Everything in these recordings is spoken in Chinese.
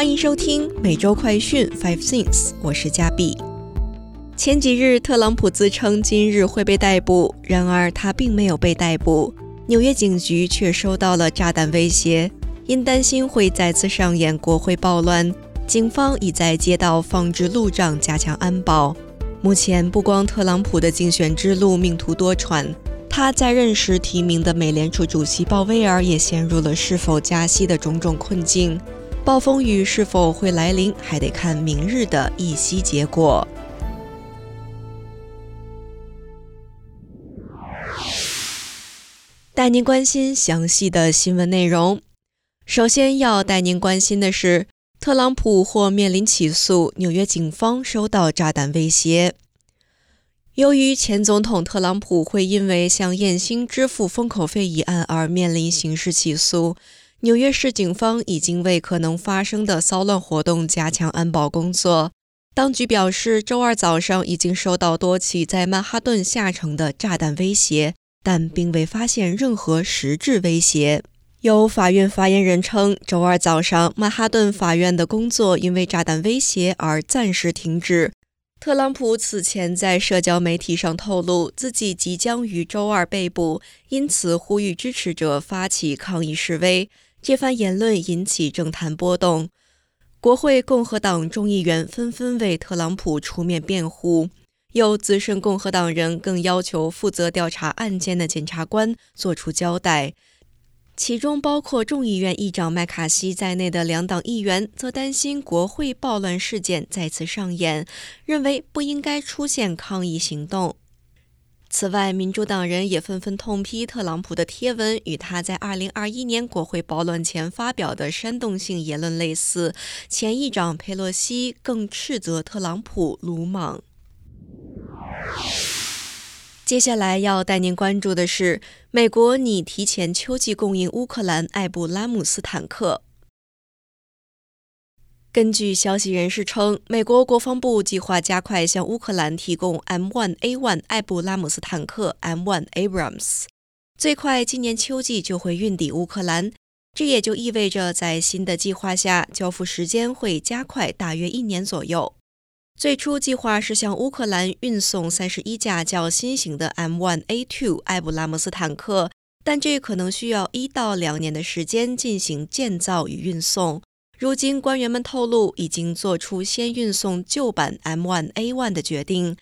欢迎收听每周快讯 Five Things，我是嘉碧。前几日，特朗普自称今日会被逮捕，然而他并没有被逮捕。纽约警局却收到了炸弹威胁，因担心会再次上演国会暴乱，警方已在街道放置路障，加强安保。目前，不光特朗普的竞选之路命途多舛，他在任时提名的美联储主席鲍威尔也陷入了是否加息的种种困境。暴风雨是否会来临，还得看明日的议息结果。带您关心详细的新闻内容。首先要带您关心的是，特朗普或面临起诉，纽约警方收到炸弹威胁。由于前总统特朗普会因为向艳星支付封口费一案而面临刑事起诉。纽约市警方已经为可能发生的骚乱活动加强安保工作。当局表示，周二早上已经收到多起在曼哈顿下城的炸弹威胁，但并未发现任何实质威胁。有法院发言人称，周二早上曼哈顿法院的工作因为炸弹威胁而暂时停止。特朗普此前在社交媒体上透露，自己即将于周二被捕，因此呼吁支持者发起抗议示威。这番言论引起政坛波动，国会共和党众议员纷纷为特朗普出面辩护，有资深共和党人更要求负责调查案件的检察官作出交代。其中包括众议院议长麦卡锡在内的两党议员，则担心国会暴乱事件再次上演，认为不应该出现抗议行动。此外，民主党人也纷纷痛批特朗普的贴文与他在2021年国会暴乱前发表的煽动性言论类似。前议长佩洛西更斥责特朗普鲁莽。接下来要带您关注的是，美国拟提前秋季供应乌克兰艾布拉姆斯坦克。根据消息人士称，美国国防部计划加快向乌克兰提供 M1A1 艾布拉姆斯坦克 （M1 Abrams），最快今年秋季就会运抵乌克兰。这也就意味着，在新的计划下，交付时间会加快大约一年左右。最初计划是向乌克兰运送三十一架较新型的 M1A2 艾布拉姆斯坦克，但这可能需要一到两年的时间进行建造与运送。如今，官员们透露已经做出先运送旧版 M1A1 的决定。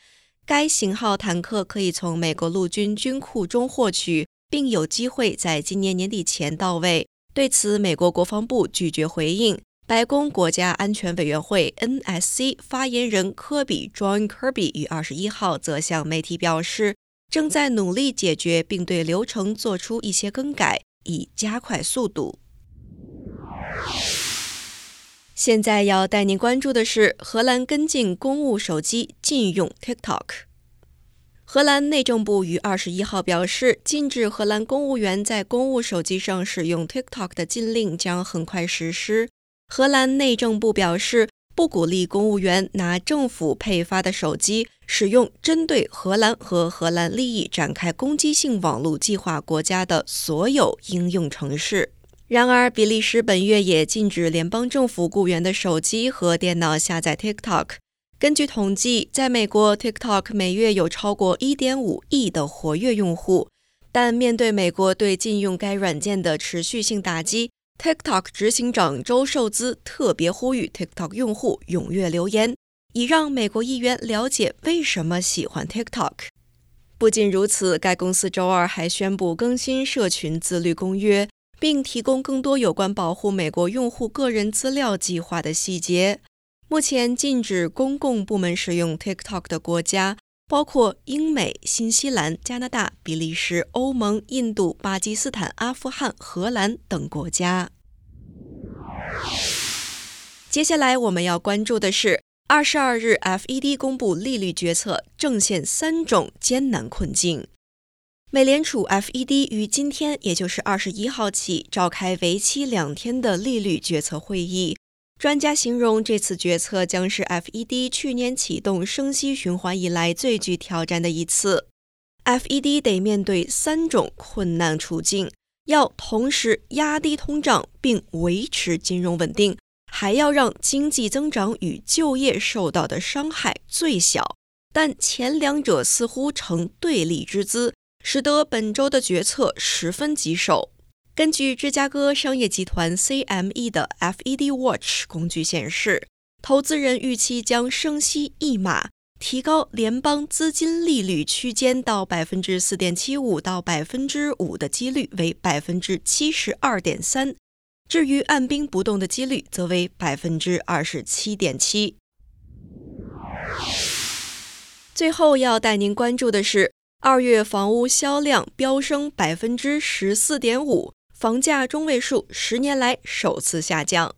该型号坦克可以从美国陆军军库中获取，并有机会在今年年底前到位。对此，美国国防部拒绝回应。白宫国家安全委员会 （NSC） 发言人科比 （John Kirby） 于二十一号则向媒体表示，正在努力解决并对流程做出一些更改，以加快速度。现在要带您关注的是，荷兰跟进公务手机禁用 TikTok。荷兰内政部于二十一号表示，禁止荷兰公务员在公务手机上使用 TikTok 的禁令将很快实施。荷兰内政部表示，不鼓励公务员拿政府配发的手机使用针对荷兰和荷兰利益展开攻击性网络计划国家的所有应用程式。然而，比利时本月也禁止联邦政府雇员的手机和电脑下载 TikTok。根据统计，在美国，TikTok 每月有超过1.5亿的活跃用户。但面对美国对禁用该软件的持续性打击，TikTok 执行长周受资特别呼吁 TikTok 用户踊跃留言，以让美国议员了解为什么喜欢 TikTok。不仅如此，该公司周二还宣布更新社群自律公约。并提供更多有关保护美国用户个人资料计划的细节。目前禁止公共部门使用 TikTok 的国家包括英美、新西兰、加拿大、比利时、欧盟、印度、巴基斯坦、阿富汗、荷兰等国家。接下来我们要关注的是，二十二日 FED 公布利率决策，正现三种艰难困境。美联储 （FED） 于今天，也就是二十一号起召开为期两天的利率决策会议。专家形容这次决策将是 FED 去年启动升息循环以来最具挑战的一次。FED 得面对三种困难处境：要同时压低通胀并维持金融稳定，还要让经济增长与就业受到的伤害最小。但前两者似乎成对立之姿，使得本周的决策十分棘手。根据芝加哥商业集团 CME 的 FED Watch 工具显示，投资人预期将升息一码，提高联邦资金利率区间到百分之四点七五到百分之五的几率为百分之七十二点三，至于按兵不动的几率则为百分之二十七点七。最后要带您关注的是，二月房屋销量飙升百分之十四点五。房价中位数十年来首次下降。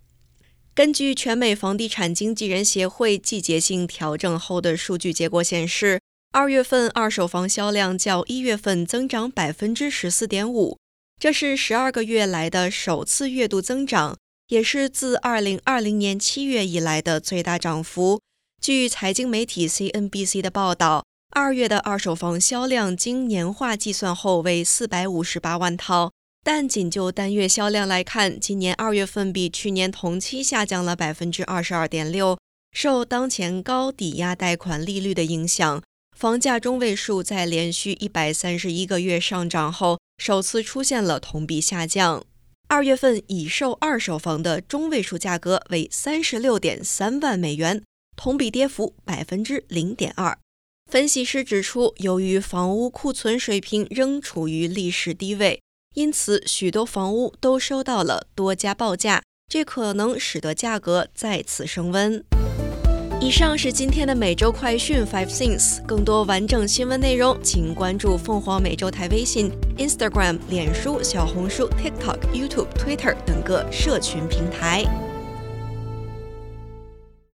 根据全美房地产经纪人协会季节性调整后的数据结果显示，二月份二手房销量较一月份增长百分之十四点五，这是十二个月来的首次月度增长，也是自二零二零年七月以来的最大涨幅。据财经媒体 CNBC 的报道，二月的二手房销量经年化计算后为四百五十八万套。但仅就单月销量来看，今年二月份比去年同期下降了百分之二十二点六。受当前高抵押贷款利率的影响，房价中位数在连续一百三十一个月上涨后，首次出现了同比下降。二月份已售二手房的中位数价格为三十六点三万美元，同比跌幅百分之零点二。分析师指出，由于房屋库存水平仍处于历史低位。因此，许多房屋都收到了多家报价，这可能使得价格再次升温。以上是今天的每周快讯 Five Things，更多完整新闻内容，请关注凤凰美洲台微信、Instagram、脸书、小红书、TikTok、YouTube、Twitter 等各社群平台。